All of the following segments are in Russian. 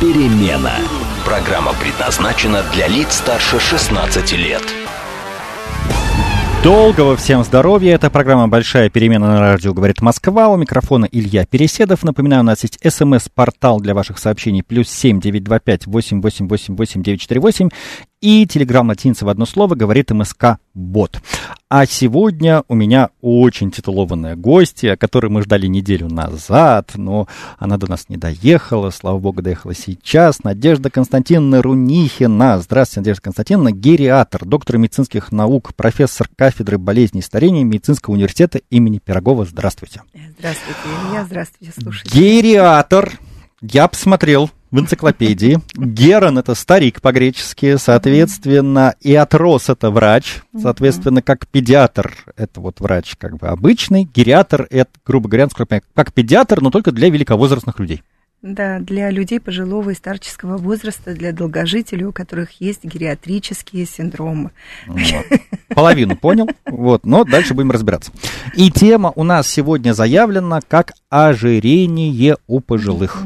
перемена». Программа предназначена для лиц старше 16 лет. Долгого всем здоровья. Это программа «Большая перемена» на радио «Говорит Москва». У микрофона Илья Переседов. Напоминаю, у нас есть смс-портал для ваших сообщений плюс семь девять два пять восемь восемь восемь восемь девять четыре восемь и телеграм латиница в одно слово говорит МСК Бот. А сегодня у меня очень титулованная гостья, которую мы ждали неделю назад, но она до нас не доехала, слава богу, доехала сейчас. Надежда Константиновна Рунихина. Здравствуйте, Надежда Константиновна, гериатор, доктор медицинских наук, профессор кафедры болезней и старения Медицинского университета имени Пирогова. Здравствуйте. Здравствуйте, Илья, здравствуйте, слушайте. Гериатор. Я посмотрел в энциклопедии. Герон — это старик по-гречески, соответственно, и отрос — это врач, соответственно, как педиатр — это вот врач как бы обычный, гериатор — это, грубо говоря, как педиатр, но только для великовозрастных людей. Да, для людей пожилого и старческого возраста, для долгожителей, у которых есть гериатрические синдромы. Вот. Половину понял, вот, но дальше будем разбираться. И тема у нас сегодня заявлена как ожирение у пожилых.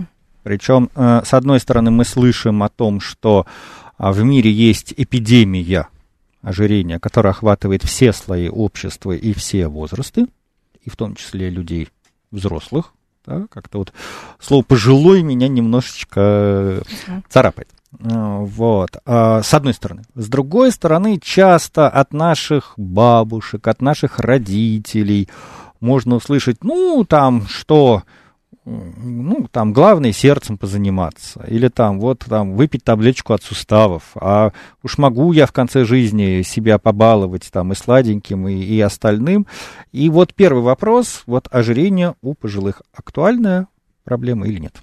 Причем, э, с одной стороны, мы слышим о том, что а, в мире есть эпидемия ожирения, которая охватывает все слои общества и все возрасты, и в том числе людей взрослых. Да, как-то вот слово «пожилой» меня немножечко царапает. Э, вот, а, с одной стороны. С другой стороны, часто от наших бабушек, от наших родителей можно услышать, ну, там, что ну, там, главное сердцем позаниматься, или там, вот, там, выпить таблеточку от суставов, а уж могу я в конце жизни себя побаловать там и сладеньким, и, и остальным. И вот первый вопрос, вот ожирение у пожилых, актуальная проблема или нет?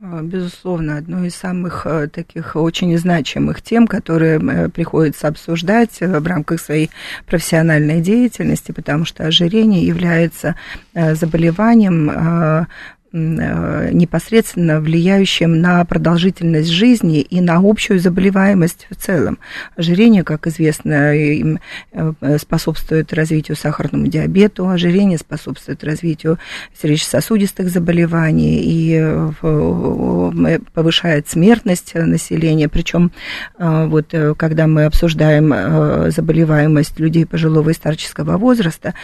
А, безусловно, одной из самых э, таких очень значимых тем, которые э, приходится обсуждать э, в рамках своей профессиональной деятельности, потому что ожирение является заболеванием Э, непосредственно влияющим на продолжительность жизни и на общую заболеваемость в целом. Ожирение, как известно, э, способствует развитию сахарному диабету, ожирение способствует развитию сердечно-сосудистых заболеваний и э, повышает смертность населения. Причем вот когда мы обсуждаем заболеваемость людей пожилого и старческого возраста,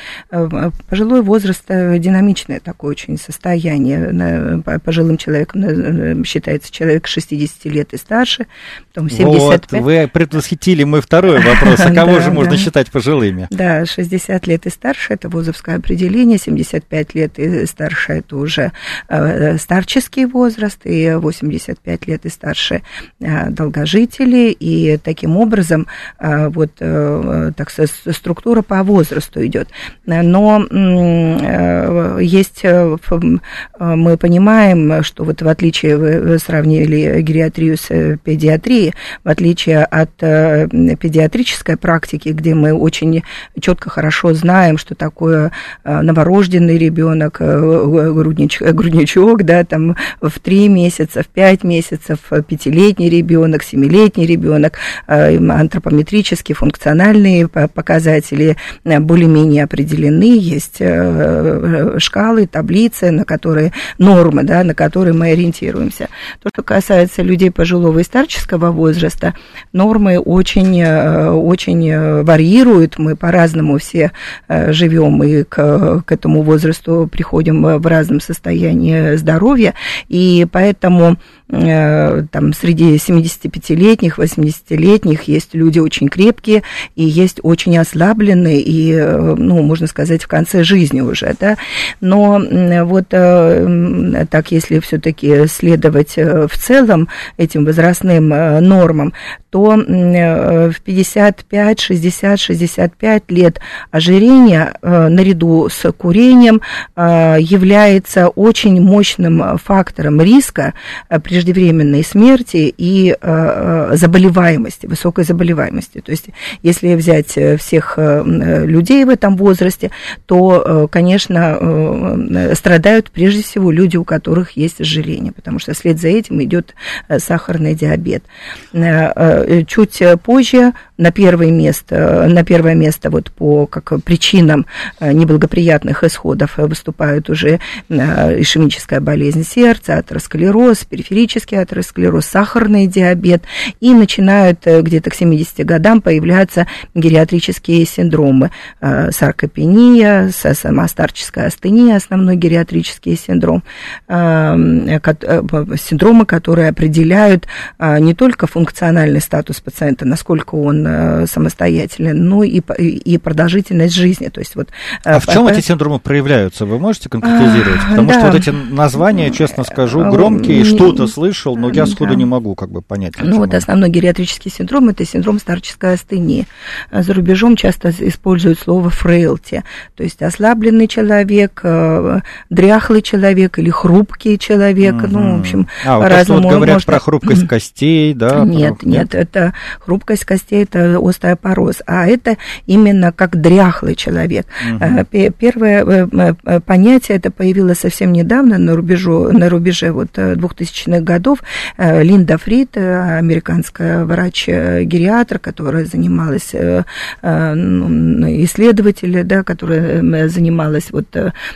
пожилой возраст динамичное такое очень состояние пожилым человеком считается человек 60 лет и старше, потом 75. Вот, вы предвосхитили мой второй вопрос, а кого же можно считать пожилыми? Да, 60 лет и старше, это вузовское определение, 75 лет и старше, это уже э, старческий возраст, и 85 лет и старше э, долгожители, и таким образом э, вот так структура по возрасту идет. Но есть мы понимаем, что вот в отличие, вы сравнили гериатрию с э, педиатрией, в отличие от э, педиатрической практики, где мы очень четко хорошо знаем, что такое новорожденный ребенок, грудничок, грудничок, да, там в три месяца, в пять месяцев, пятилетний ребенок, семилетний ребенок, антропометрические, функциональные показатели более-менее определены, есть шкалы, таблицы, на которые нормы, да, на которые мы ориентируемся. То, что касается людей пожилого и старческого возраста, нормы очень, э, очень э, варьируют, мы по-разному все э, живем и к, к этому возрасту приходим в разном состоянии здоровья, и поэтому там среди 75-летних, 80-летних есть люди очень крепкие и есть очень ослабленные и, ну, можно сказать, в конце жизни уже, да. Но вот так если все-таки следовать в целом этим возрастным нормам, то в 55, 60, 65 лет ожирение наряду с курением является очень мощным фактором риска преждевременной смерти и заболеваемости, высокой заболеваемости. То есть если взять всех людей в этом возрасте, то, конечно, страдают прежде всего люди, у которых есть ожирение, потому что вслед за этим идет сахарный диабет. Э, чуть позже на первое место, на первое место вот по как причинам э, неблагоприятных исходов выступают уже э, ишемическая болезнь сердца, атеросклероз, периферический атеросклероз, сахарный диабет, и начинают где-то к 70 годам появляться гериатрические синдромы, саркопения, самостарческая астения, основной гериатрический синдром, синдромы, которые определяют не только функциональный статус пациента, насколько он э, самостоятелен, но и, и продолжительность жизни. То есть вот, э, а в чем по... эти синдромы проявляются? Вы можете конкретизировать? А, Потому да. что вот эти названия, честно скажу, а, громкие, что-то слышал, но я сходу да. не могу как бы понять. Ну вот основной гериатрический синдром – это синдром старческой астении. За рубежом часто используют слово фрейлти, то есть ослабленный человек, э, дряхлый человек или хрупкий человек, mm-hmm. ну, в общем, а, по-разному. Вот говорят может... про хрупкость костей, да? Нет, про... нет, это хрупкость костей, это остеопороз, а это именно как дряхлый человек. Угу. Первое э, э, понятие это появилось совсем недавно на, рубежу, на рубеже вот 2000-х годов. Линда Фрид, американская врач-гериатр, которая занималась, исследователь, да, которая занималась вот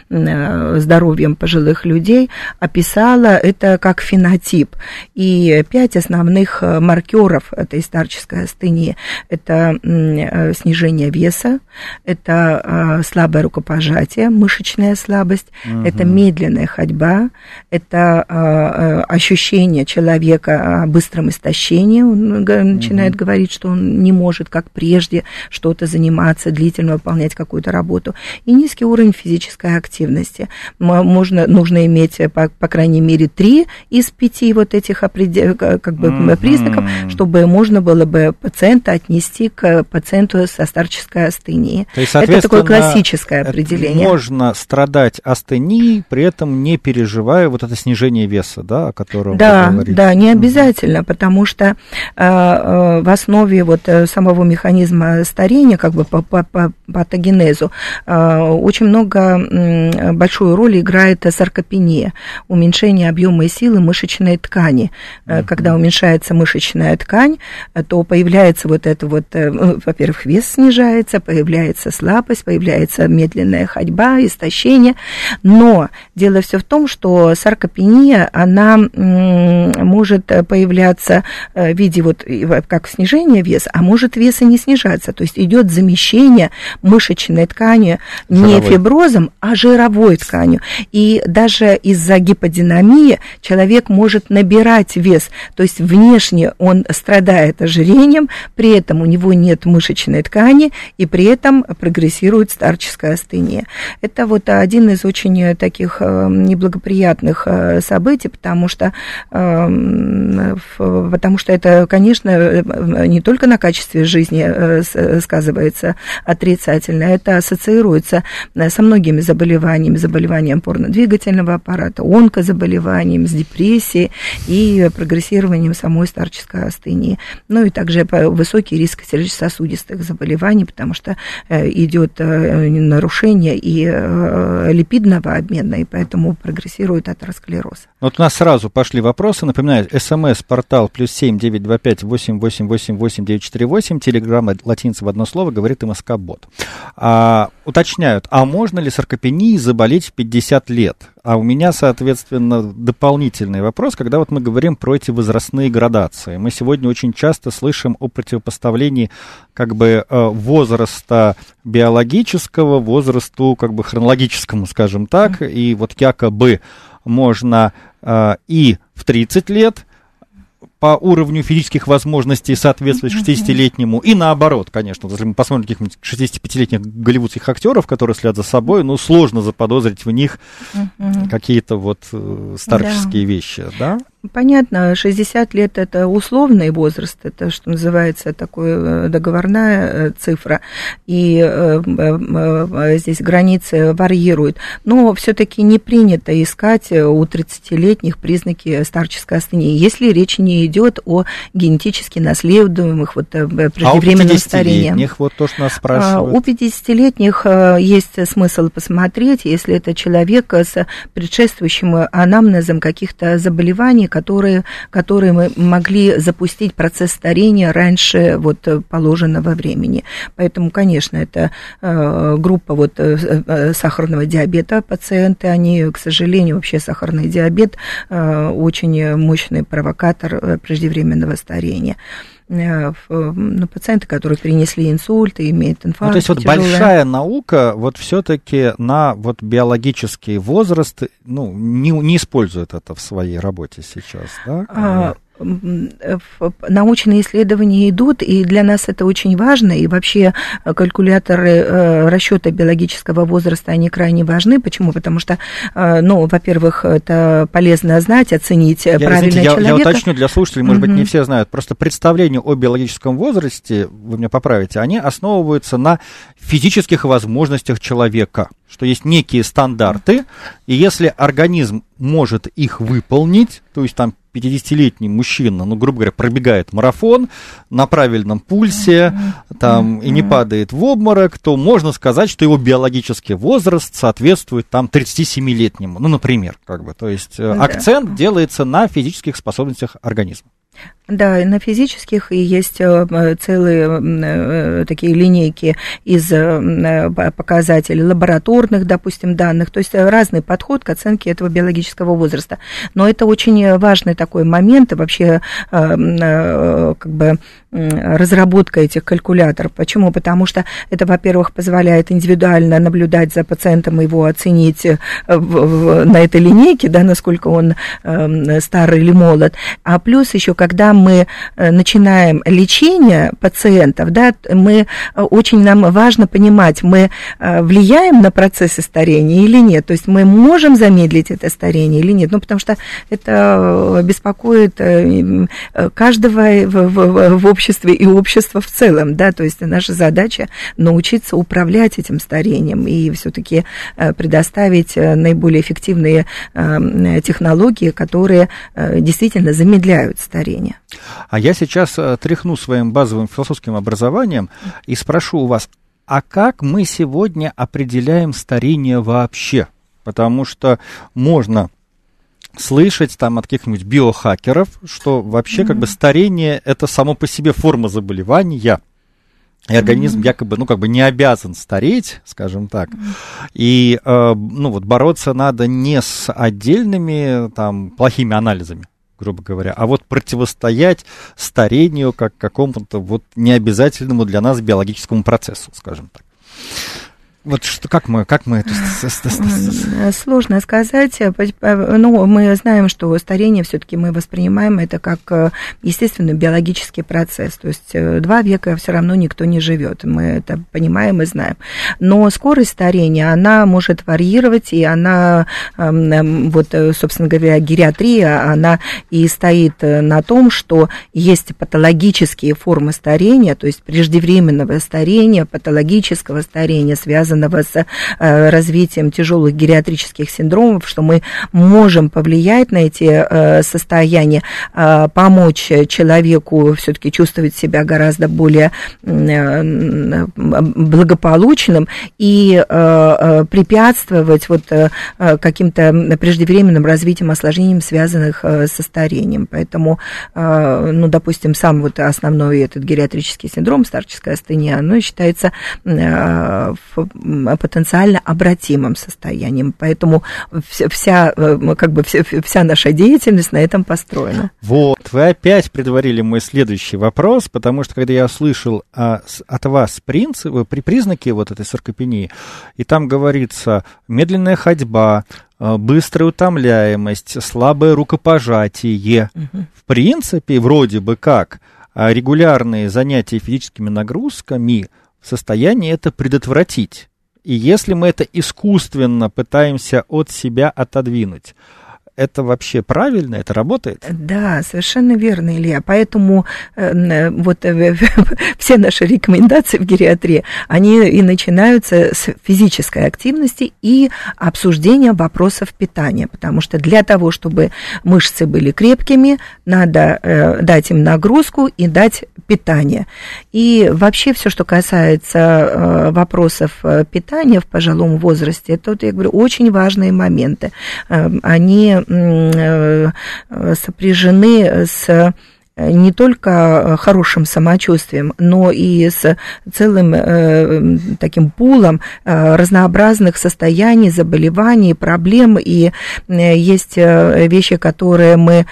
здоровьем пожилых людей, описала это как фенотип. И пять основных маркеров этой старческой астении. Это э, снижение веса, это э, слабое рукопожатие, мышечная слабость, угу. это медленная ходьба, это э, ощущение человека о быстром истощении. Он начинает угу. говорить, что он не может, как прежде, что-то заниматься, длительно выполнять какую-то работу. И низкий уровень физической активности. Можно, нужно иметь, по, по крайней мере, три из пяти вот этих как бы, угу. признаков, чтобы можно было бы пациента отнести к пациенту со старческой астенией. То есть, это такое классическое определение. Можно страдать астенией, при этом не переживая вот это снижение веса, да, о котором да, вы говорите. Да, не обязательно, угу. потому что э, э, в основе вот э, самого механизма старения, как бы по, по, по патогенезу, э, очень много, э, большую роль играет саркопения, уменьшение объема и силы мышечной ткани. Угу. Когда уменьшается мышечная ткань, то появляется вот это вот, э, во-первых, вес снижается, появляется слабость, появляется медленная ходьба, истощение. Но дело все в том, что саркопения, она может появляться э, в виде вот как снижения веса, а может веса не снижаться. То есть идет замещение мышечной ткани жировой. не фиброзом, а жировой тканью. И даже из-за гиподинамии человек может набирать вес. То есть внешне он страдает ожирением, при этом у него нет мышечной ткани, и при этом прогрессирует старческая астения. Это вот один из очень таких э, неблагоприятных э, событий, потому что, э, потому что это, конечно, не только на качестве жизни сказывается отрицательно, это ассоциируется со многими заболеваниями, заболеванием опорно-двигательного аппарата, онкозаболеванием, с депрессией и прогрессированием самой старческой астении. Ну и также высокий риск сердечно-сосудистых заболеваний, потому что идет нарушение и липидного обмена, и поэтому прогрессирует атеросклероз. Вот у нас сразу пошли вопросы. Напоминаю, смс-портал плюс семь девять два пять восемь восемь восемь восемь девять четыре восемь. Телеграмма латиница в одно слово говорит МСК Бот. А, уточняют, а можно ли саркопенией заболеть в 50 лет? А у меня, соответственно, дополнительный вопрос, когда вот мы говорим про эти возрастные градации. Мы сегодня очень часто слышим о противопоставлении как бы э, возраста биологического возрасту как бы хронологическому, скажем так, и вот якобы можно э, и в 30 лет по уровню физических возможностей соответствовать 60-летнему, и наоборот, конечно, если мы посмотрим каких-нибудь 65-летних голливудских актеров, которые следят за собой, ну, сложно заподозрить в них какие-то вот э, старческие да. вещи, да? Понятно, 60 лет это условный возраст, это, что называется, такая э, договорная э, цифра, и э, здесь границы варьируют. Но все-таки не принято искать у 30-летних признаки старческой астении, если речь не идет о генетически наследуемых вот, преждевременном а старении. вот то, что нас спрашивают. У 50-летних есть смысл посмотреть, если это человек с предшествующим анамнезом каких-то заболеваний, которые, которые мы могли запустить процесс старения раньше вот положенного времени. Поэтому, конечно, это э, группа вот э, э, сахарного диабета пациенты, они, к сожалению, вообще сахарный диабет очень мощный провокатор преждевременного старения ну, пациенты, которые перенесли инсульт и имеют инфаркт. Ну, то есть вот тяжелое. большая наука вот все-таки на вот биологический возраст ну, не, не использует это в своей работе сейчас, да? А, научные исследования идут, и для нас это очень важно, и вообще э, калькуляторы э, расчета биологического возраста, они крайне важны. Почему? Потому что, э, ну, во-первых, это полезно знать, оценить я, правильно извините, человека. Я, я уточню для слушателей, может быть, не все знают, просто представления о биологическом возрасте, вы меня поправите, они основываются на физических возможностях человека что есть некие стандарты, и если организм может их выполнить, то есть там 50-летний мужчина, ну, грубо говоря, пробегает марафон на правильном пульсе, там, и не падает в обморок, то можно сказать, что его биологический возраст соответствует там 37-летнему, ну, например, как бы, то есть э, акцент делается на физических способностях организма. Да, на физических и есть э, целые э, такие линейки из э, показателей лабораторных, допустим, данных, то есть разный подход к оценке этого биологического возраста. Но это очень важный такой момент, и вообще как бы разработка этих калькуляторов. Почему? Потому что это, во-первых, позволяет индивидуально наблюдать за пациентом, его оценить на этой линейке, да, насколько он старый или молод. А плюс еще, когда мы э, начинаем лечение пациентов, да, мы э, очень нам важно понимать, мы э, влияем на процессы старения или нет, то есть мы можем замедлить это старение или нет, ну, потому что это беспокоит каждого в, в, в обществе и общество в целом, да, то есть наша задача научиться управлять этим старением и все-таки предоставить наиболее эффективные технологии, которые действительно замедляют старение. А я сейчас э, тряхну своим базовым философским образованием и спрошу у вас, а как мы сегодня определяем старение вообще? Потому что можно слышать там от каких-нибудь биохакеров, что вообще mm-hmm. как бы старение это само по себе форма заболевания, и организм mm-hmm. якобы, ну, как бы не обязан стареть, скажем так. Mm-hmm. И, э, ну, вот бороться надо не с отдельными, там, плохими анализами, грубо говоря, а вот противостоять старению как какому-то вот необязательному для нас биологическому процессу, скажем так. Вот что, как мы, как мы это... Сложно сказать. Ну, мы знаем, что старение все-таки мы воспринимаем это как э, естественный биологический процесс. То есть э, два века все равно никто не живет. Мы это понимаем и знаем. Но скорость старения, она может варьировать, и она, эм, эм, вот, э, собственно говоря, гериатрия, она и стоит на том, что есть патологические формы старения, то есть преждевременного старения, патологического старения, связанного связанного с э, развитием тяжелых гериатрических синдромов, что мы можем повлиять на эти э, состояния, э, помочь человеку все-таки чувствовать себя гораздо более благополучным и препятствовать вот каким-то преждевременным развитием осложнениям, связанных со старением. Поэтому, ну, допустим, сам вот основной этот гериатрический синдром, старческая астения, оно считается потенциально обратимым состоянием. Поэтому вся, как бы, вся, наша деятельность на этом построена. Вот, вы опять предварили мой следующий вопрос, потому что когда я услышал а, от вас принципы, при признаке вот этой саркопении, и там говорится медленная ходьба, а, быстрая утомляемость, слабое рукопожатие. Угу. В принципе, вроде бы как, а, регулярные занятия физическими нагрузками в состоянии это предотвратить. И если мы это искусственно пытаемся от себя отодвинуть, это вообще правильно, это работает? Да, совершенно верно, Илья. Поэтому э, вот э, все наши рекомендации в гериатрии, они и начинаются с физической активности и обсуждения вопросов питания, потому что для того, чтобы мышцы были крепкими, надо э, дать им нагрузку и дать питание. И вообще все, что касается э, вопросов э, питания в пожилом возрасте, это, я говорю, очень важные моменты. Э, они Э, сопряжены с не только э, хорошим самочувствием, но и с целым э, таким пулом э, разнообразных состояний, заболеваний, проблем. И э, есть э, вещи, которые мы,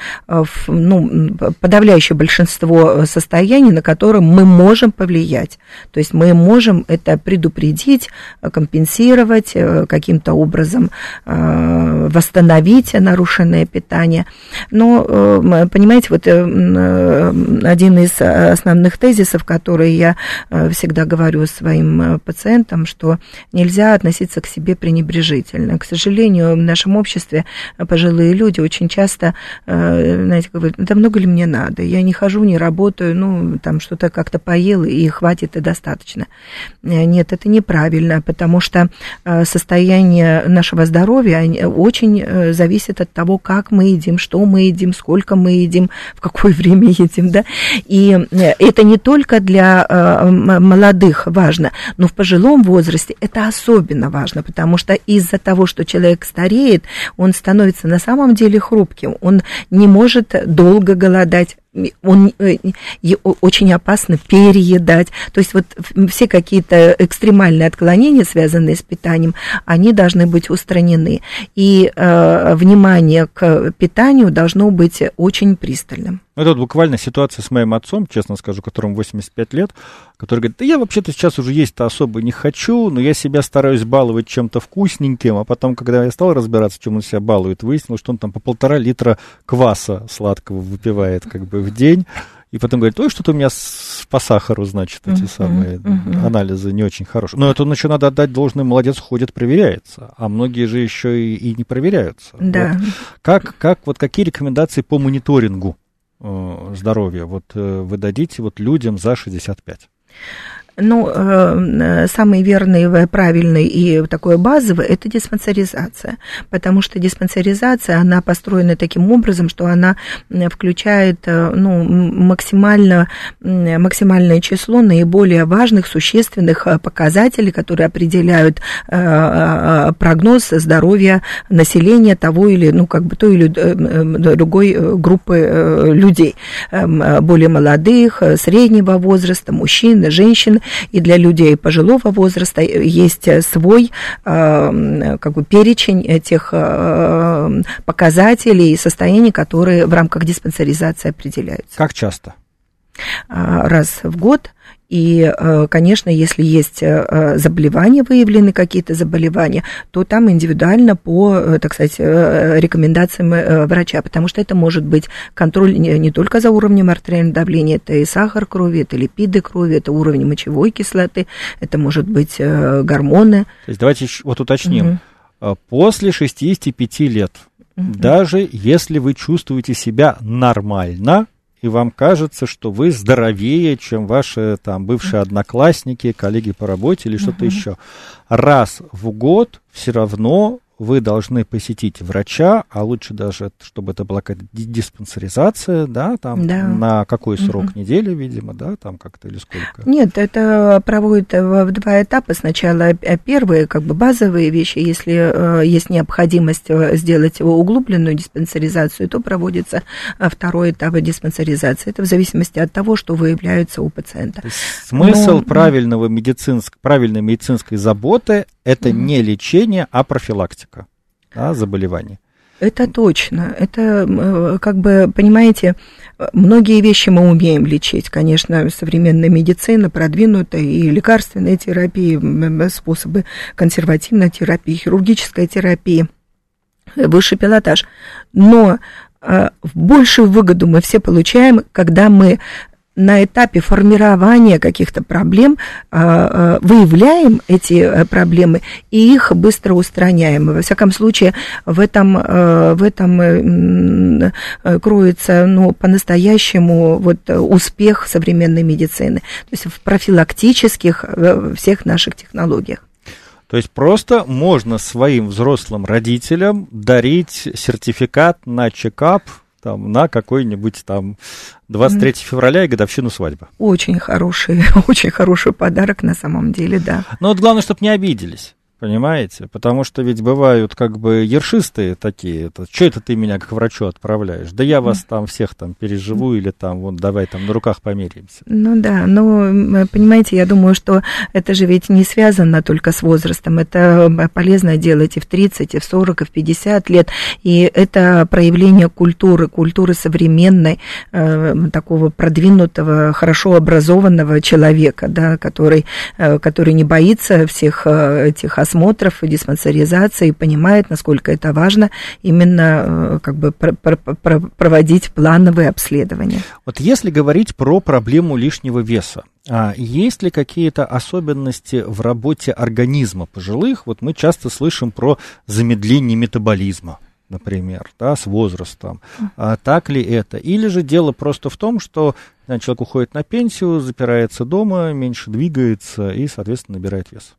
ну, подавляющее большинство состояний, на которые мы можем повлиять. То есть мы можем это предупредить, компенсировать, каким-то образом восстановить нарушенное питание. Но, понимаете, вот Э, один из основных тезисов, которые я э, всегда говорю своим э, пациентам, что нельзя относиться к себе пренебрежительно. К сожалению, в нашем обществе пожилые люди очень часто, знаете, говорят, да много ли мне надо, я не хожу, не работаю, ну, там что-то как-то поел, и хватит, и достаточно. Нет, это неправильно, потому что состояние нашего здоровья очень зависит от того, как мы едим, что мы едим, сколько мы едим, в какое время мы едем, да, и э, это не только для э, молодых важно, но в пожилом возрасте это особенно важно, потому что из-за того, что человек стареет, он становится на самом деле хрупким, он не может долго голодать, он, э, очень опасно переедать. То есть вот все какие-то экстремальные отклонения, связанные с питанием, они должны быть устранены. И э, внимание к питанию должно быть очень пристальным. Ну, это вот буквально ситуация с моим отцом, честно скажу, которому 85 лет, который говорит, да я вообще-то сейчас уже есть-то особо не хочу, но я себя стараюсь баловать чем-то вкусненьким, а потом, когда я стал разбираться, чем он себя балует, выяснилось, что он там по полтора литра кваса сладкого выпивает как бы в день, и потом говорит, ой, что-то у меня с, по сахару, значит, эти uh-huh, самые uh-huh. анализы не очень хорошие. Но это еще надо отдать должное, молодец, ходит, проверяется. А многие же еще и, и не проверяются. Да. Вот. Как, как, вот какие рекомендации по мониторингу здоровья вот э, вы дадите вот людям за 65? Ну, э, самый верный, правильный и такой базовый – это диспансеризация, потому что диспансеризация, она построена таким образом, что она включает ну, максимально, максимальное число наиболее важных, существенных показателей, которые определяют прогноз здоровья населения того или, ну, как бы той или другой группы людей, более молодых, среднего возраста, мужчин, женщин, и для людей пожилого возраста есть свой э, как бы перечень тех э, показателей и состояний, которые в рамках диспансеризации определяются. Как часто? А, раз в год и, э, конечно, если есть э, заболевания, выявлены какие-то заболевания, то там индивидуально по, э, так сказать, рекомендациям врача, потому что это может быть контроль не только за уровнем артериального давления, это и сахар крови, это липиды крови, это уровень мочевой кислоты, это может быть гормоны. То есть давайте вот уточним. Угу. После 65 лет, угу. даже если вы чувствуете себя нормально, и вам кажется, что вы здоровее, чем ваши там бывшие одноклассники, коллеги по работе или что-то uh-huh. еще. Раз в год все равно вы должны посетить врача, а лучше даже, чтобы это была какая-то диспансеризация, да, там да. на какой срок угу. недели, видимо, да, там как-то или сколько? Нет, это проводят в два этапа. Сначала первые, как бы базовые вещи, если э, есть необходимость э, сделать углубленную диспансеризацию, то проводится э, второй этап диспансеризации. Это в зависимости от того, что выявляется у пациента. смысл Но... правильного медицинск... правильной медицинской заботы – это угу. не лечение, а профилактика да, заболеваний. Это точно. Это, как бы, понимаете, многие вещи мы умеем лечить. Конечно, современная медицина продвинута, и лекарственная терапия, способы консервативной терапии, хирургической терапии, высший пилотаж. Но а, большую выгоду мы все получаем, когда мы на этапе формирования каких-то проблем а, а, выявляем эти э, проблемы и их быстро устраняем. Во всяком случае, в этом, э, в этом э, кроется ну, по-настоящему вот, успех современной медицины, то есть в профилактических всех наших технологиях. То есть просто можно своим взрослым родителям дарить сертификат на чекап там, на какой-нибудь там 23 февраля и годовщину свадьбы. Очень хороший, очень хороший подарок на самом деле, да. Но вот главное, чтобы не обиделись. Понимаете? Потому что ведь бывают как бы ершистые такие. Это, что это ты меня к врачу отправляешь? Да я вас там всех там переживу или там, вот давай там на руках померяемся. Ну да, но, понимаете, я думаю, что это же ведь не связано только с возрастом. Это полезно делать и в 30, и в 40, и в 50 лет. И это проявление культуры, культуры современной, э, такого продвинутого, хорошо образованного человека, да, который, э, который не боится всех э, этих осмотров и диспансеризации, понимает, насколько это важно именно э, как бы проводить плановые обследования. Вот если говорить про проблему лишнего веса, а есть ли какие-то особенности в работе организма пожилых? Вот мы часто слышим про замедление метаболизма например, да, с возрастом. А так ли это? Или же дело просто в том, что человек уходит на пенсию, запирается дома, меньше двигается и, соответственно, набирает вес?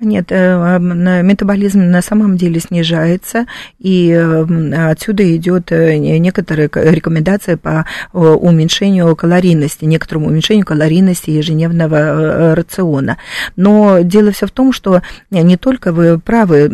Нет, э, метаболизм на самом деле снижается, и отсюда идет э, некоторые рекомендации по э, уменьшению калорийности, некоторому уменьшению калорийности ежедневного рациона. Но дело все в том, что не только вы правы,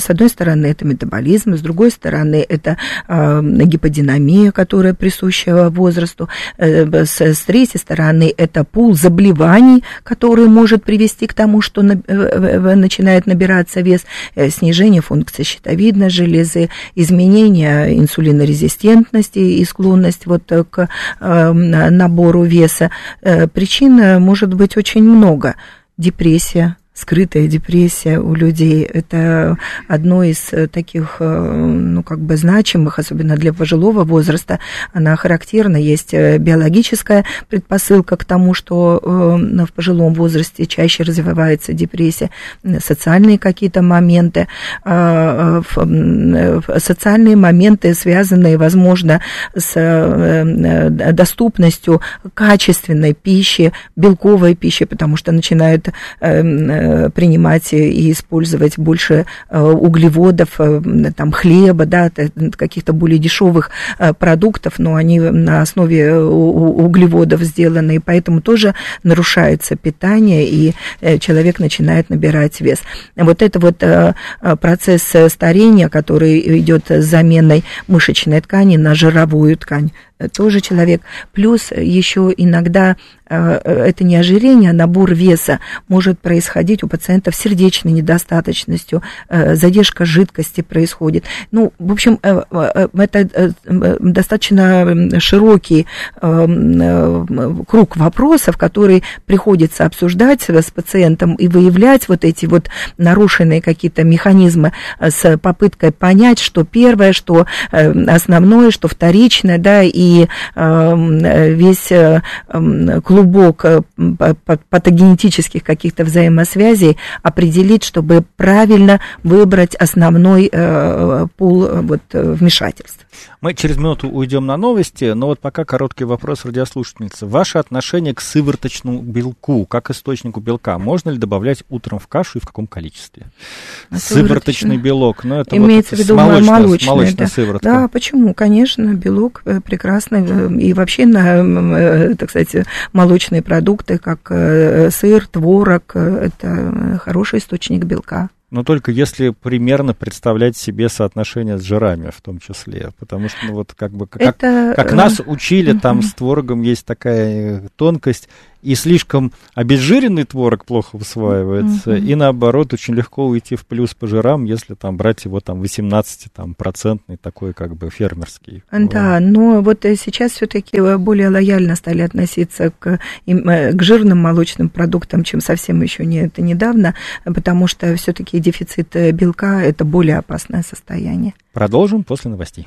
с одной стороны это метаболизм, с другой стороны это гиподинамия, которая присуща возрасту, с третьей стороны это пул заболеваний, который может привести к тому, что начинает набираться вес, э, снижение функции щитовидной железы, изменение инсулинорезистентности и склонность вот к эм, набору веса. Э, причин может быть очень много. Депрессия, скрытая депрессия у людей. Это одно из э, таких, э, ну, как бы значимых, особенно для пожилого возраста. Она характерна. Есть э, биологическая предпосылка к тому, что в пожилом возрасте чаще развивается депрессия, социальные какие-то моменты, социальные моменты, связанные, возможно, с доступностью качественной пищи, белковой пищи, потому что начинают принимать и использовать больше э, углеводов, э, там, хлеба, да, каких-то более дешевых продуктов, но они на основе углеводов сделаны, и поэтому тоже нарушается питание, и человек начинает набирать вес. Вот это вот процесс старения, который идет с заменой мышечной ткани на жировую ткань, тоже человек. Плюс еще иногда Э, это не ожирение, а набор веса может происходить у пациентов с сердечной недостаточностью, э, задержка жидкости происходит. Ну, в общем, э, это достаточно широкий круг вопросов, которые приходится обсуждать с пациентом и выявлять вот эти вот нарушенные какие-то механизмы с попыткой понять, что первое, что основное, что вторичное, да, и и весь клубок патогенетических каких-то взаимосвязей определить, чтобы правильно выбрать основной пул вот, вмешательств. Мы через минуту уйдем на новости, но вот пока короткий вопрос радиослушательницы. Ваше отношение к сывороточному белку, как источнику белка, можно ли добавлять утром в кашу и в каком количестве? Сывороточный белок, ну это Имеется вот в виду молочная, молочная, молочная да. сыворотка. Да, почему? Конечно, белок э, прекрасно, э, и вообще, на, э, так сказать, молочные продукты, как сыр, творог, это хороший источник белка. Но только если примерно представлять себе соотношение с жирами в том числе. Потому что, ну, вот как бы, как, Это... как нас учили, там с творогом есть такая тонкость и слишком обезжиренный творог плохо усваивается, mm-hmm. и наоборот, очень легко уйти в плюс по жирам, если там брать его там 18 там, процентный такой как бы фермерский. Да, но вот э, сейчас все-таки э, более лояльно стали относиться к, э, к жирным молочным продуктам, чем совсем еще не это недавно, потому что все-таки дефицит белка это более опасное состояние. Продолжим после новостей.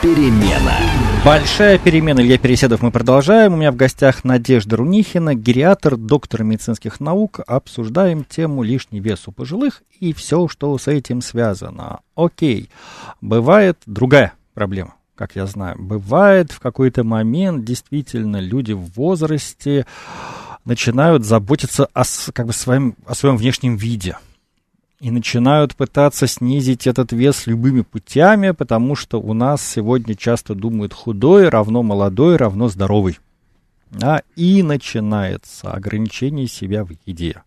Перемена. Большая перемена. Илья Переседов. Мы продолжаем. У меня в гостях Надежда Рунихина, гериатр, доктор медицинских наук. Обсуждаем тему лишний вес у пожилых и все, что с этим связано. Окей. Бывает другая проблема как я знаю. Бывает в какой-то момент действительно люди в возрасте начинают заботиться о, как бы, своем, о своем внешнем виде и начинают пытаться снизить этот вес любыми путями, потому что у нас сегодня часто думают худой равно молодой равно здоровый. А, и начинается ограничение себя в еде.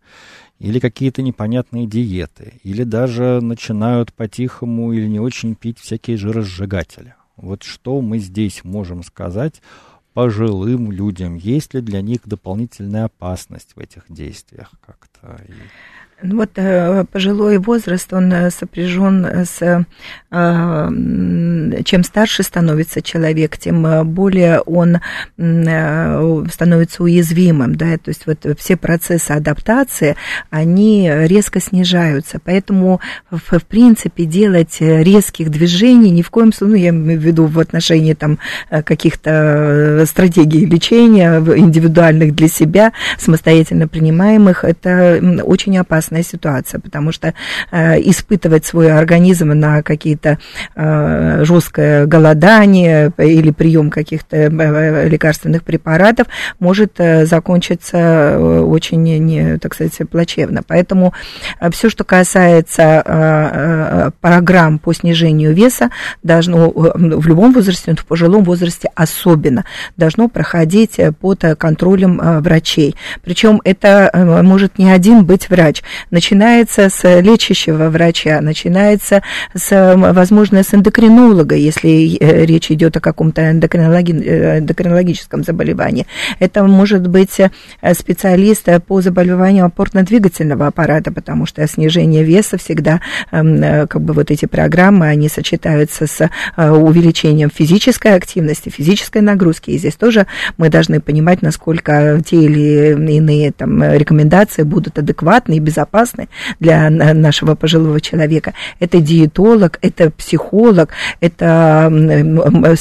Или какие-то непонятные диеты. Или даже начинают по-тихому или не очень пить всякие жиросжигатели. Вот что мы здесь можем сказать пожилым людям? Есть ли для них дополнительная опасность в этих действиях как-то? Ну вот э, пожилой возраст, он э, сопряжен с... Э, чем старше становится человек, тем более он становится уязвимым, да, то есть вот все процессы адаптации, они резко снижаются, поэтому в, в принципе делать резких движений ни в коем случае, ну, я имею в виду в отношении там каких-то стратегий лечения индивидуальных для себя, самостоятельно принимаемых, это очень опасно опасная ситуация, потому что э, испытывать свой организм на какие-то э, жесткое голодание или прием каких-то э, лекарственных препаратов может э, закончиться э, очень, не, так сказать, плачевно. Поэтому э, все, что касается э, программ по снижению веса, должно в любом возрасте, в пожилом возрасте особенно, должно проходить под контролем врачей. Причем это может не один быть врач начинается с лечащего врача, начинается с, возможно, с эндокринолога, если э, речь идет о каком-то э, эндокринологическом заболевании. Это может быть э, специалист по заболеванию опорно-двигательного аппарата, потому что снижение веса всегда, эм, как бы вот эти программы, они сочетаются с увеличением физической активности, физической нагрузки. И здесь тоже мы должны понимать, насколько те или иные там, рекомендации будут адекватны и безопасны безопасны для нашего пожилого человека. Это диетолог, это психолог, это э,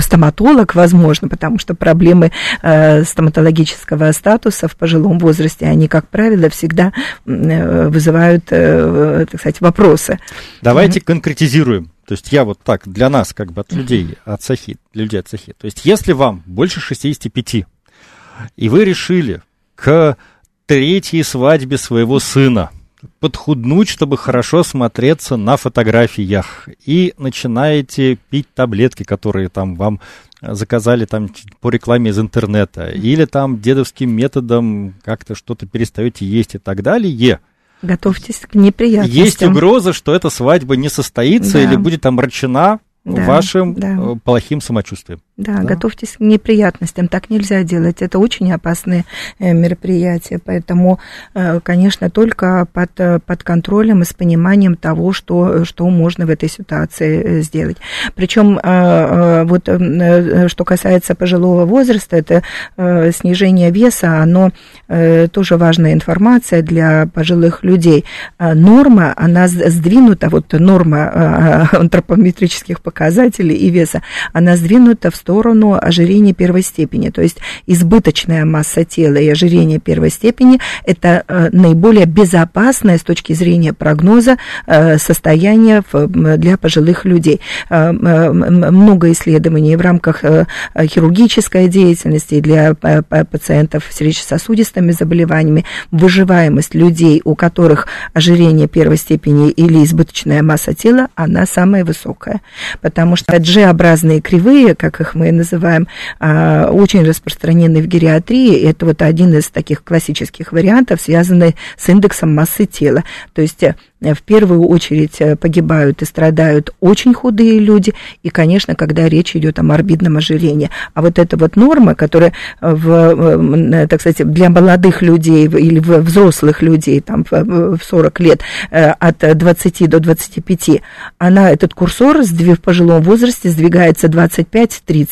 стоматолог, возможно, потому что проблемы э, стоматологического статуса в пожилом возрасте, они, как правило, всегда э, вызывают, так сказать, вопросы. Давайте mm-hmm. конкретизируем. То есть я вот так, для нас, как бы от людей, от Сахи, для людей от Сахи. То есть если вам больше 65, и вы решили к третьей свадьбе своего сына подхуднуть, чтобы хорошо смотреться на фотографиях. И начинаете пить таблетки, которые там вам заказали там по рекламе из интернета. Или там дедовским методом как-то что-то перестаете есть и так далее. Готовьтесь к неприятностям. Есть угроза, что эта свадьба не состоится да. или будет омрачена да, вашим да. Э, плохим самочувствием. Да, да, готовьтесь к неприятностям. Так нельзя делать. Это очень опасные э, мероприятия. Поэтому, э, конечно, только под, э, под контролем и с пониманием того, что, что можно в этой ситуации сделать. Причем, вот что касается пожилого возраста, это снижение веса, оно тоже важная информация для пожилых людей. Норма, она сдвинута, вот норма антропометрических показателей и веса, она сдвинута в сторону ожирения первой степени. То есть избыточная масса тела и ожирение первой степени – это э, наиболее безопасное с точки зрения прогноза э, состояние для пожилых людей. Э, много исследований в рамках хирургической деятельности для пациентов с сердечно-сосудистыми заболеваниями. Выживаемость людей, у которых ожирение первой степени или избыточная масса тела, она самая высокая. Потому что G-образные кривые, как их мы называем, а, очень распространены в гериатрии. Это вот один из таких классических вариантов, связанный с индексом массы тела. То есть э, в первую очередь э, погибают и страдают очень худые люди, и, конечно, когда речь идет о морбидном ожирении. А вот эта вот норма, которая, в, так сказать, для молодых людей или взрослых людей там, в 40 лет э, от 20 до 25, она, этот курсор в пожилом возрасте сдвигается 25-30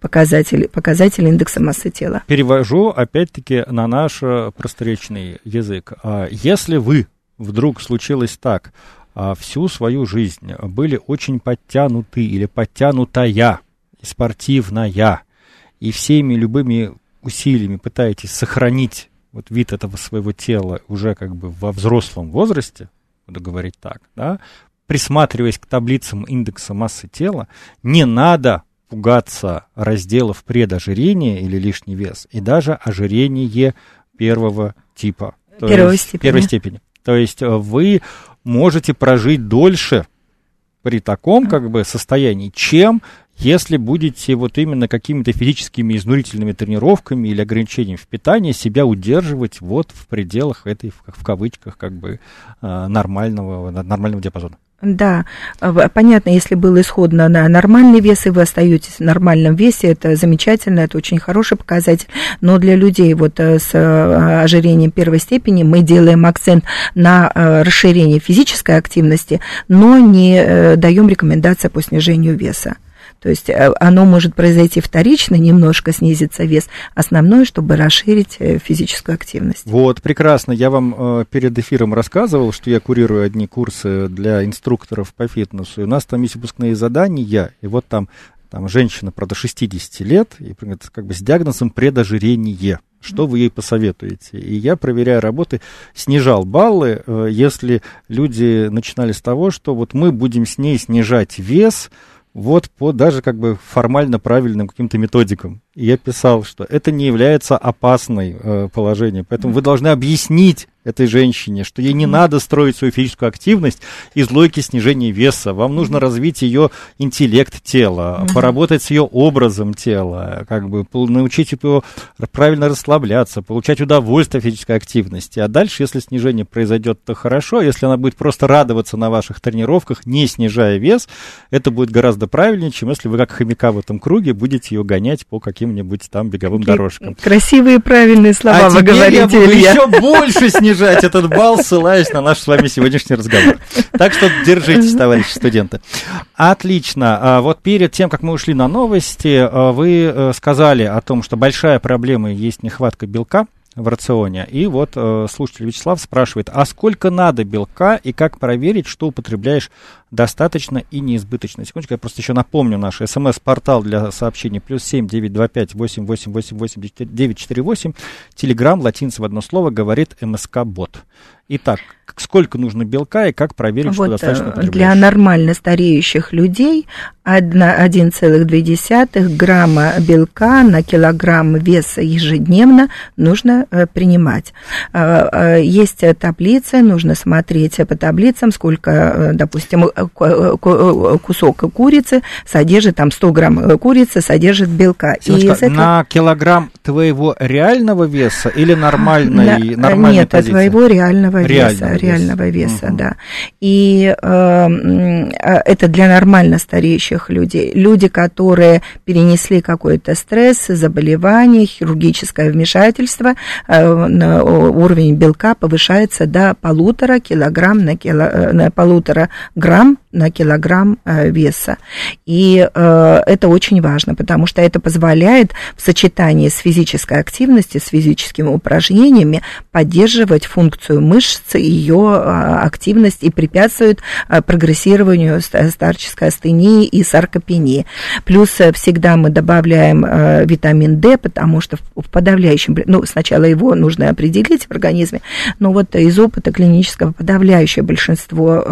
показателей, показателей индекса массы тела. Перевожу, опять-таки, на наш э, просторечный язык. А если вы вдруг случилось так, а всю свою жизнь были очень подтянуты или подтянутая, спортивная, и всеми любыми усилиями пытаетесь сохранить вот вид этого своего тела уже как бы во взрослом возрасте, буду говорить так, да, присматриваясь к таблицам индекса массы тела, не надо пугаться разделов предожирения или лишний вес, и даже ожирение первого типа. Первой степени. Первой степени. То есть э, вы можете прожить дольше при таком как бы состоянии, чем если будете вот именно какими-то физическими изнурительными тренировками или ограничением в питании себя удерживать вот в пределах этой, в кавычках, как бы э, нормального, нормального диапазона. Да, понятно, если был исходно на нормальный вес, и вы остаетесь в нормальном весе, это замечательно, это очень хороший показатель. Но для людей вот э, с э, ожирением первой степени мы делаем акцент на э, расширение физической активности, но не даем рекомендации по снижению веса. То есть э, оно может произойти вторично, немножко снизится вес, основное, чтобы расширить э, физическую активность. Вот, прекрасно. Я вам э, перед эфиром рассказывал, что я курирую одни курсы для инструкторов по фитнесу. И у нас там есть выпускные задания, и вот там, там женщина, правда, 60 лет, и как бы с диагнозом предожирение что вы ей посоветуете? И я, проверяя работы, снижал баллы, если люди начинали с того, что вот мы будем с ней снижать вес, вот по даже как бы формально правильным каким-то методикам. Я писал, что это не является опасной э, положением. Поэтому вы должны объяснить этой женщине, что ей не надо строить свою физическую активность из логики снижения веса. Вам нужно развить ее интеллект тела, поработать с ее образом тела, как бы научить его правильно расслабляться, получать удовольствие от физической активности. А дальше, если снижение произойдет, то хорошо. Если она будет просто радоваться на ваших тренировках, не снижая вес, это будет гораздо правильнее, чем если вы как хомяка в этом круге будете ее гонять по каким-нибудь там беговым дорожкам. Красивые правильные слова а вы говорите, я буду Илья. еще больше снижать снижать этот балл, ссылаясь на наш с вами сегодняшний разговор. Так что держитесь, товарищи студенты. Отлично. А вот перед тем, как мы ушли на новости, а, вы э, сказали о том, что большая проблема есть нехватка белка в рационе. И вот э, слушатель Вячеслав спрашивает, а сколько надо белка и как проверить, что употребляешь достаточно и неизбыточно? Секундочку, я просто еще напомню наш смс-портал для сообщений плюс семь девять два пять восемь восемь восемь восемь девять четыре восемь. Телеграмм, латинцы в одно слово, говорит МСК-бот. Итак, сколько нужно белка и как проверить, вот, что достаточно употребляешь? Для нормально стареющих людей 1,2 грамма белка на килограмм веса ежедневно нужно э, принимать. А, а, есть таблицы, нужно смотреть по таблицам, сколько, э, допустим, кусок курицы содержит там 100 грамм курицы содержит белка. Симочка, и этого... на килограмм твоего реального веса или нормальной, на, нормальной Нет, позиции? твоего реального, реального веса, реального веса, угу. да. И э, это для нормально стареющих людей. Люди, которые перенесли какой-то стресс, заболевание, хирургическое вмешательство, э, уровень белка повышается до полутора килограмм на, кило, э, на полутора грамм на килограмм э, веса. И э, это очень важно, потому что это позволяет в сочетании с физической активностью, с физическими упражнениями поддерживать функцию мышц, ее активность и препятствует прогрессированию старческой астении и саркопении. Плюс всегда мы добавляем витамин D, потому что в подавляющем, ну, сначала его нужно определить в организме, но вот из опыта клинического подавляющее большинство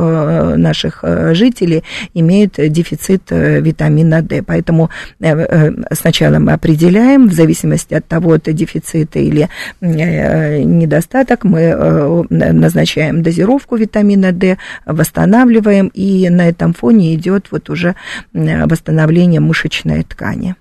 наших жители имеют дефицит э, витамина D. Поэтому э, э, сначала мы определяем, в зависимости от того, это дефицит или недостаток, мы назначаем дозировку витамина D, восстанавливаем, и на этом фоне идет вот уже восстановление мышечной ткани.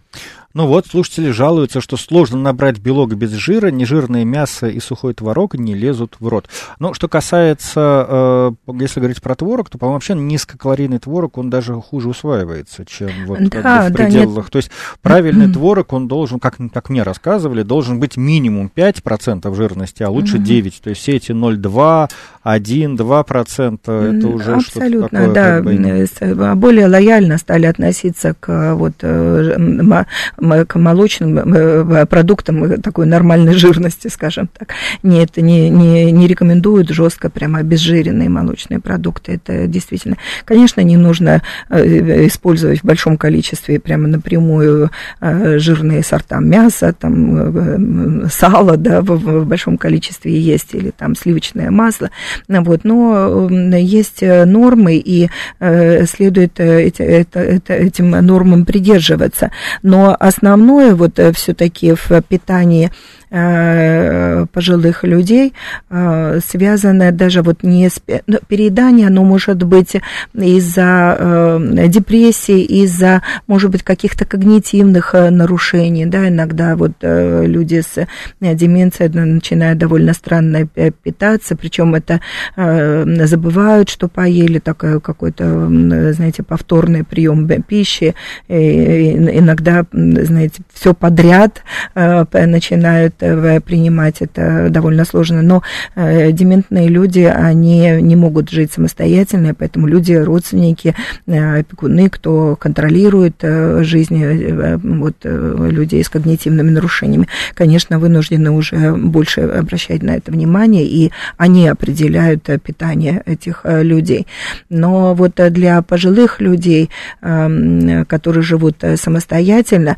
Ну вот, слушатели жалуются, что сложно набрать белок без жира, нежирное мясо и сухой творог не лезут в рот. Но что касается, э, если говорить про творог, то, по-моему, вообще низкокалорийный творог, он даже хуже усваивается, чем вот да, как бы в пределах. Да, то есть правильный творог, он должен, как, как мне рассказывали, должен быть минимум 5% жирности, а лучше 9%. То есть все эти 0,2, 1, 2%, это уже Абсолютно, что-то такое. да. Как бы... Э, более лояльно стали относиться к вот э, к молочным э, продуктам такой нормальной жирности, скажем так. Нет, не, не, не рекомендуют жестко прямо обезжиренные молочные продукты. Это действительно, конечно, не нужно э, использовать в большом количестве прямо напрямую э, жирные сорта мяса, там сало, да, в, в большом количестве есть, или там сливочное масло. Вот, но есть нормы, и следует эти, это, это, этим нормам придерживаться. Но основное вот э, все-таки в питании Э, пожилых людей, э, связанное даже вот не с... Ну, переедание, оно может быть из-за э, депрессии, из-за, может быть, каких-то когнитивных нарушений, да, иногда вот люди с деменцией начинают довольно странно питаться, причем это забывают, что поели, такой какой-то, знаете, повторный прием пищи, иногда, знаете, все подряд начинают Э, принимать, это довольно сложно, но э, дементные люди, они не могут жить самостоятельно, поэтому люди, родственники, э, опекуны, кто контролирует жизнь вот, людей с когнитивными нарушениями, конечно, вынуждены уже больше обращать на это внимание, и они определяют питание этих людей. Но вот для пожилых людей, которые живут самостоятельно,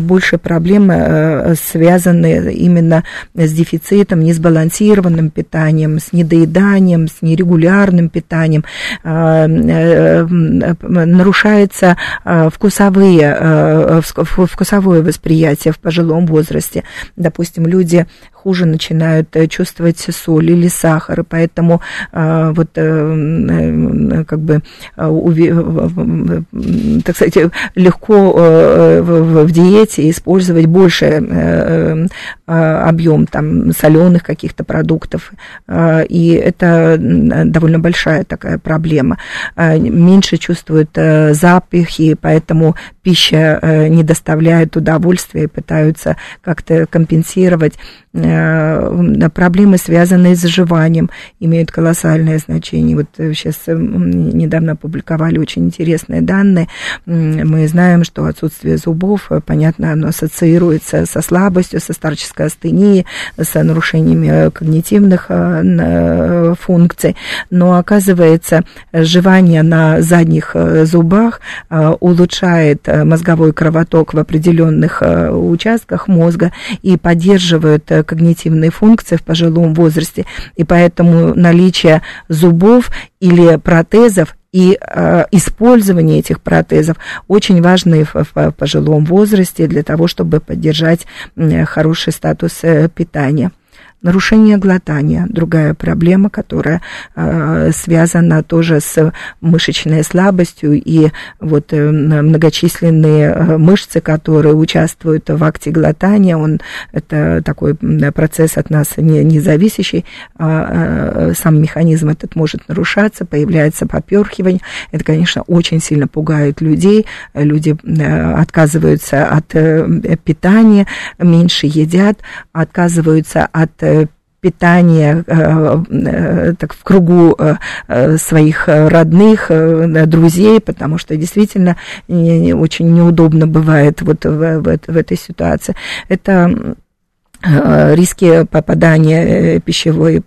больше проблемы связаны именно с дефицитом, несбалансированным питанием, с недоеданием, с нерегулярным питанием. А, э, нарушается а, вкусовые, э, вкусовое восприятие в пожилом возрасте. Допустим, люди хуже начинают э, чувствовать соль или сахар, и поэтому э, вот э, как бы так сказать легко в диете использовать больше объем там соленых каких-то продуктов, и это довольно большая такая проблема. Меньше чувствуют запахи, поэтому пища не доставляет удовольствия пытаются как-то компенсировать проблемы, связанные с заживанием, имеют колоссальное значение. Вот сейчас э, недавно опубликовали очень интересные данные. Мы знаем, что отсутствие зубов, э, понятно, оно ассоциируется со слабостью, со старческой астенией, с нарушениями когнитивных функций. Но оказывается, жевание на задних зубах улучшает мозговой кровоток в определенных участках мозга и поддерживает когнитивные функции в пожилом возрасте, и поэтому наличие зубов или протезов и э, использование этих протезов очень важны в, в пожилом возрасте для того, чтобы поддержать э, хороший статус э, питания. Нарушение глотания, другая проблема, которая э, связана тоже с мышечной слабостью и вот э, многочисленные э, мышцы, которые участвуют в акте глотания, он, это такой процесс от нас не, не зависящий, а, сам механизм этот может нарушаться, появляется поперхивание, это, конечно, очень сильно пугает людей, люди э, отказываются от э, питания, меньше едят, отказываются от э, питания так в кругу своих родных, друзей, потому что действительно очень неудобно бывает вот в, в, в этой ситуации. Это риски попадания пищевой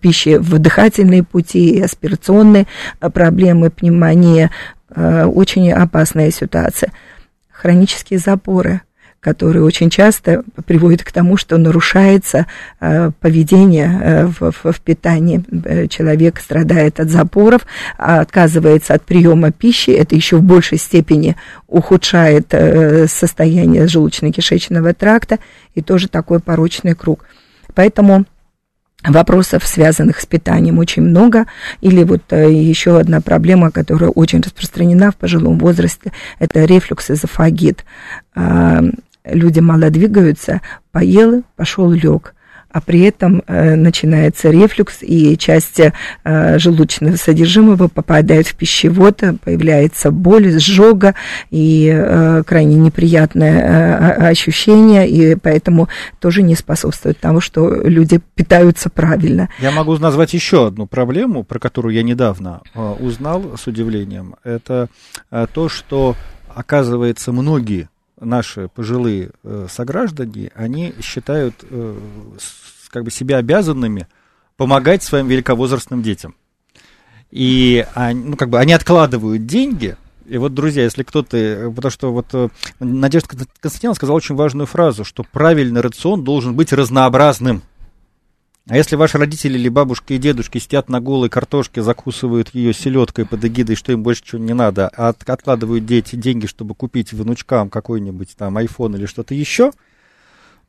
пищи в дыхательные пути, аспирационные проблемы, пневмония, очень опасная ситуация. Хронические запоры – которые очень часто приводят к тому, что нарушается э, поведение э, в, в, в питании. Э, человек страдает от запоров, а отказывается от приема пищи, это еще в большей степени ухудшает состояние желудочно-кишечного тракта и тоже такой порочный круг. Поэтому Вопросов, связанных с питанием, очень много. Или вот еще одна проблема, которая очень распространена в пожилом возрасте, это рефлюкс-эзофагит люди мало двигаются, поел, пошел лег а при этом э, начинается рефлюкс, и часть э, желудочного содержимого попадает в пищевод, появляется боль, сжога и э, крайне неприятное э, ощущение, и поэтому тоже не способствует тому, что люди питаются правильно. Я могу назвать еще одну проблему, про которую я недавно э, узнал с удивлением. Это э, то, что, оказывается, многие наши пожилые э, сограждане, они считают э, с, как бы себя обязанными помогать своим великовозрастным детям. И они, ну, как бы они откладывают деньги. И вот, друзья, если кто-то... Потому что вот э, Надежда Константиновна сказала очень важную фразу, что правильный рацион должен быть разнообразным. А если ваши родители или бабушки и дедушки сидят на голой картошке, закусывают ее селедкой под эгидой, что им больше чего не надо, а от, откладывают дети деньги, чтобы купить внучкам какой-нибудь там iPhone или что-то еще,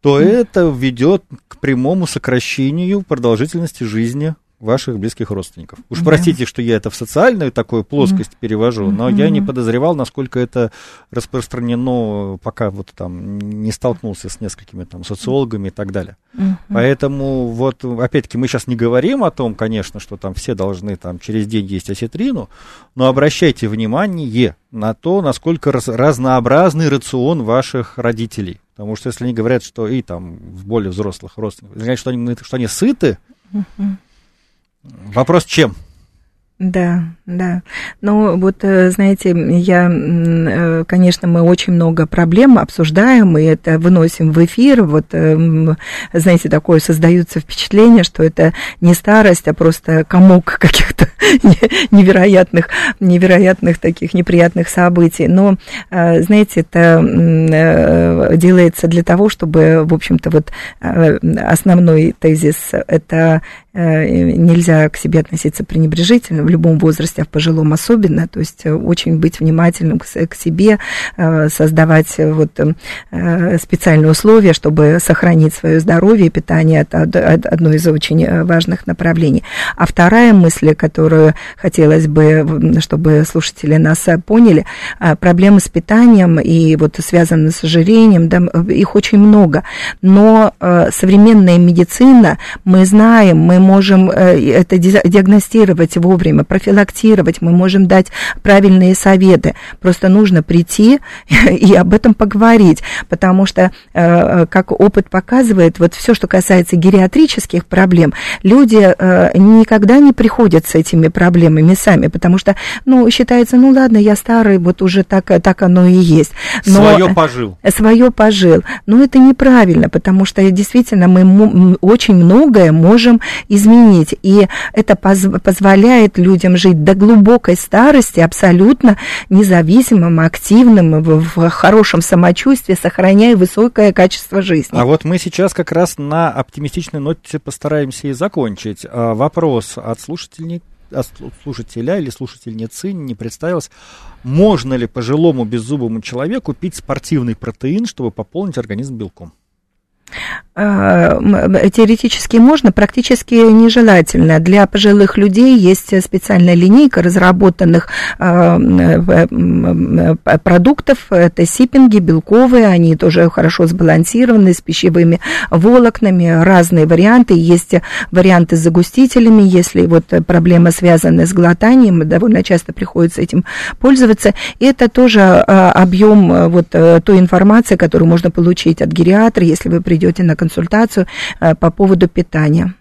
то mm. это ведет к прямому сокращению продолжительности жизни ваших близких родственников. Уж да. простите, что я это в социальную такую плоскость mm. перевожу, но mm-hmm. я не подозревал, насколько это распространено, пока вот там не столкнулся с несколькими там социологами и так далее. Mm-hmm. Поэтому вот, опять-таки, мы сейчас не говорим о том, конечно, что там все должны там через день есть осетрину, но обращайте внимание на то, насколько раз, разнообразный рацион ваших родителей. Потому что если они говорят, что и там в более взрослых родственников, значит, что они, что они сыты, mm-hmm Вопрос чем? Да, да. Ну, вот, э, знаете, я, э, конечно, мы очень много проблем обсуждаем, и это выносим в эфир. Вот, э, знаете, такое создается впечатление, что это не старость, а просто комок каких-то невероятных, невероятных таких неприятных событий. Но, знаете, это делается для того, чтобы, в общем-то, вот основной тезис – это нельзя к себе относиться пренебрежительно любом возрасте, а в пожилом особенно, то есть очень быть внимательным к, себе, создавать вот специальные условия, чтобы сохранить свое здоровье питание, это одно из очень важных направлений. А вторая мысль, которую хотелось бы, чтобы слушатели нас поняли, проблемы с питанием и вот связанные с ожирением, да, их очень много, но современная медицина, мы знаем, мы можем э, это диагностировать вовремя, профилактировать, мы можем дать правильные советы. Просто нужно прийти и об этом поговорить, потому что, э, как опыт показывает, вот все, что касается гериатрических проблем, люди э, никогда не приходят с этими проблемами сами, потому что, ну, считается, ну ладно, я старый, вот уже так, так оно и есть. Но, свое пожил. Свое пожил. Но это неправильно, потому что действительно мы очень многое можем изменить. И это поз- позволяет людям жить до глубокой старости абсолютно независимым, активным, в, хорошем самочувствии, сохраняя высокое качество жизни. А вот мы сейчас как раз на оптимистичной ноте постараемся и закончить. А, вопрос от слушателей от слушателя или слушательницы не представилось, можно ли пожилому беззубому человеку пить спортивный протеин, чтобы пополнить организм белком? А, теоретически можно, практически нежелательно. Для пожилых людей есть специальная линейка разработанных а, продуктов. Это сиппинги белковые, они тоже хорошо сбалансированы, с пищевыми волокнами, разные варианты. Есть варианты с загустителями, если вот проблема связана с глотанием, довольно часто приходится этим пользоваться. И это тоже объем вот э, той информации, которую можно получить от гериатра, если вы придете на консультацию э, по поводу питания.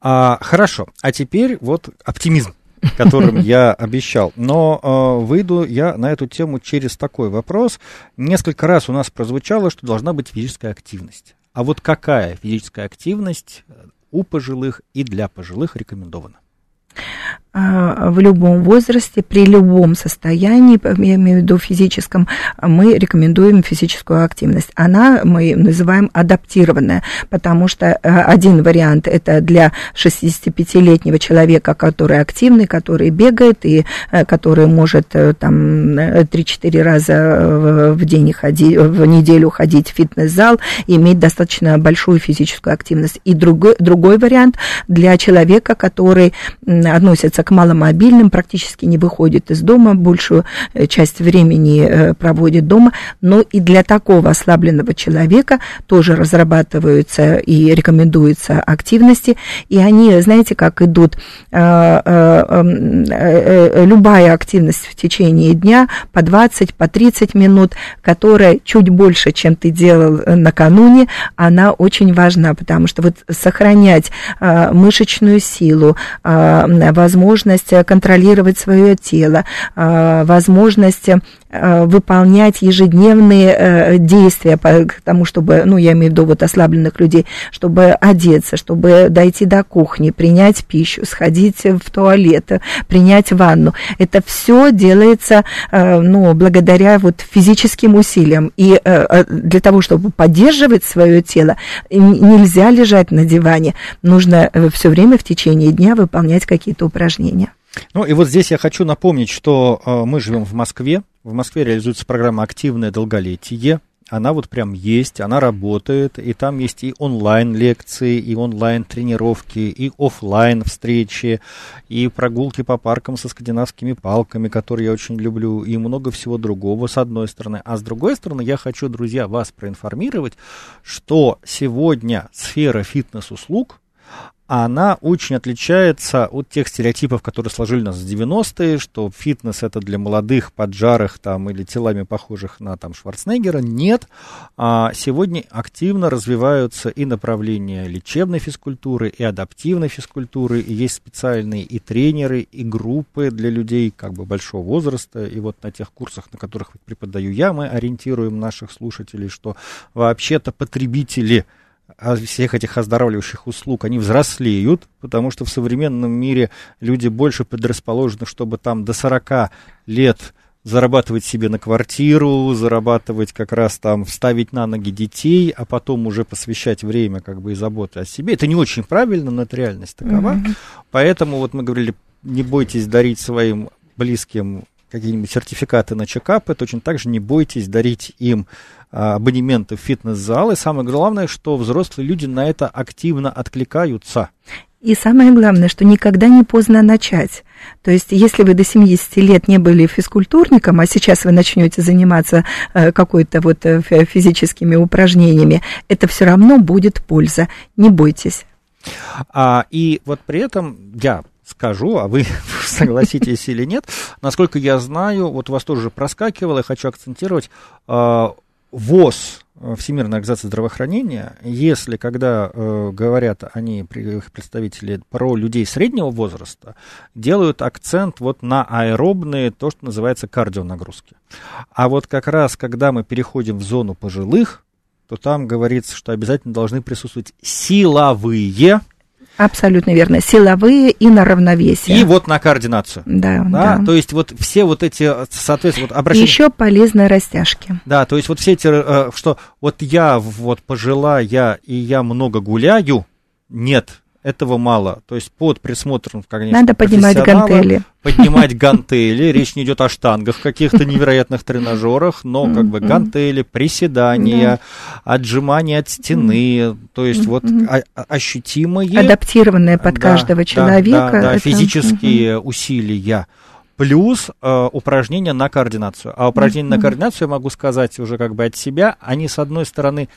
А, хорошо, а теперь вот оптимизм которым я обещал. Но э, выйду я на эту тему через такой вопрос. Несколько раз у нас прозвучало, что должна быть физическая активность. А вот какая физическая активность у пожилых и для пожилых рекомендована? А, в любом возрасте, при любом состоянии, я имею в виду физическом, мы рекомендуем физическую активность. Она мы называем адаптированная, потому что э, один вариант это для 65-летнего человека, который активный, который бегает и э, который может э, там 3-4 раза в день ходить, в неделю ходить в фитнес-зал иметь достаточно большую физическую активность. И другой, другой вариант для человека, который относится относится к маломобильным, практически не выходит из дома, большую э, часть времени э, проводит дома, но и для такого ослабленного человека тоже разрабатываются и рекомендуются активности, и они, знаете, как идут, э, любая активность в течение дня по 20, по 30 минут, которая чуть больше, чем ты делал накануне, она очень важна, потому что вот сохранять мышечную силу, возможность возможность э, контролировать свое тело, э, возможность э, выполнять ежедневные действия к тому, чтобы, ну, я имею в виду вот ослабленных людей, чтобы одеться, чтобы дойти до кухни, принять пищу, сходить в туалет, принять ванну. Это все делается, ну, благодаря вот физическим усилиям. И для того, чтобы поддерживать свое тело, нельзя лежать на диване. Нужно все время в течение дня выполнять какие-то упражнения. Ну и вот здесь я хочу напомнить, что э, мы живем в Москве. В Москве реализуется программа «Активное долголетие». Она вот прям есть, она работает, и там есть и онлайн-лекции, и онлайн-тренировки, и офлайн встречи, и прогулки по паркам со скандинавскими палками, которые я очень люблю, и много всего другого, с одной стороны. А с другой стороны, я хочу, друзья, вас проинформировать, что сегодня сфера фитнес-услуг она очень отличается от тех стереотипов, которые сложили нас в 90-е, что фитнес это для молодых, поджарых там или телами похожих на там Шварценеггера. Нет, а сегодня активно развиваются и направления лечебной физкультуры, и адаптивной физкультуры, и есть специальные и тренеры, и группы для людей как бы большого возраста, и вот на тех курсах, на которых преподаю я, мы ориентируем наших слушателей, что вообще-то потребители – всех этих оздоравливающих услуг, они взрослеют, потому что в современном мире люди больше предрасположены, чтобы там до 40 лет зарабатывать себе на квартиру, зарабатывать как раз там, вставить на ноги детей, а потом уже посвящать время как бы и заботы о себе. Это не очень правильно, но это реальность такова. Mm-hmm. Поэтому вот мы говорили, не бойтесь дарить своим близким какие-нибудь сертификаты на чекапы, точно так же не бойтесь дарить им а, абонементы в фитнес-зал. И самое главное, что взрослые люди на это активно откликаются. И самое главное, что никогда не поздно начать. То есть, если вы до 70 лет не были физкультурником, а сейчас вы начнете заниматься э, какой-то вот э, физическими упражнениями, это все равно будет польза. Не бойтесь. А, и вот при этом я скажу, а вы согласитесь или нет. Насколько я знаю, вот у вас тоже проскакивало, я хочу акцентировать, а, ВОЗ, э, Всемирная организация здравоохранения, если когда э, говорят они, их представители, про людей среднего возраста, делают акцент вот на аэробные, то, что называется кардионагрузки. А вот как раз, когда мы переходим в зону пожилых, то там говорится, что обязательно должны присутствовать силовые Абсолютно верно. Силовые и на равновесие. И вот на координацию. Да, да. да. То есть вот все вот эти, соответственно, вот обращения... Еще полезные растяжки. Да, то есть вот все эти, э, что вот я вот пожилая, и я много гуляю, нет, этого мало. То есть под присмотром, конечно, Надо поднимать гантели. Поднимать гантели. Речь не идет о штангах, каких-то невероятных тренажерах, но как бы гантели, приседания, отжимания от стены. То есть вот ощутимые... Адаптированное под каждого человека. Физические усилия. Плюс э, упражнения на координацию. А упражнения на координацию, я могу сказать уже как бы от себя, они, с одной стороны,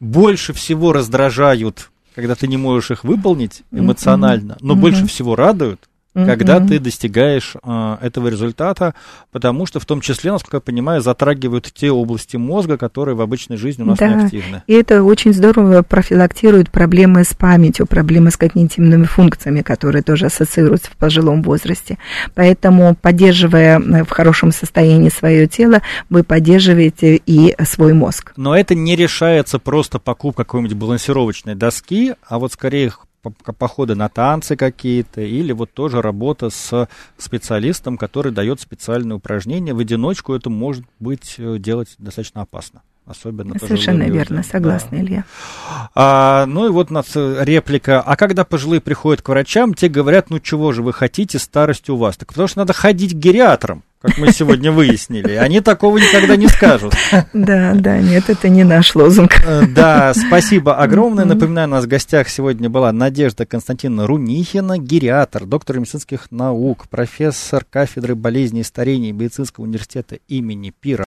больше всего раздражают, когда ты не можешь их выполнить эмоционально, но больше всего радуют, когда Мгм. ты достигаешь э, этого результата, потому что в том числе, насколько я понимаю, затрагивают те области мозга, которые в обычной жизни у нас Да. не активны. И это очень здорово профилактирует проблемы с памятью, проблемы с когнитивными функциями, которые тоже ассоциируются в пожилом возрасте. Поэтому, поддерживая э, в хорошем состоянии свое тело, вы поддерживаете и свой мозг. Но это не решается просто покупка какой-нибудь балансировочной доски, а вот скорее походы на танцы какие-то, или вот тоже работа с специалистом, который дает специальные упражнения. В одиночку это может быть э, делать достаточно опасно. Особенно Совершенно людям. верно, согласна, Да. Илья. А, ну и вот у нас э, реплика. А когда пожилые приходят к врачам, те говорят, ну чего же вы хотите, старость у вас. Так потому что надо ходить к гериатрам, как мы сегодня выяснили. Они такого никогда не скажут. Да, да, нет, это не наш лозунг. Э, Да, спасибо огромное. Напоминаю, у нас в гостях сегодня была Надежда Константиновна Рунихина, гериатр, доктор медицинских наук, профессор кафедры болезней и старения медицинского университета имени Пира.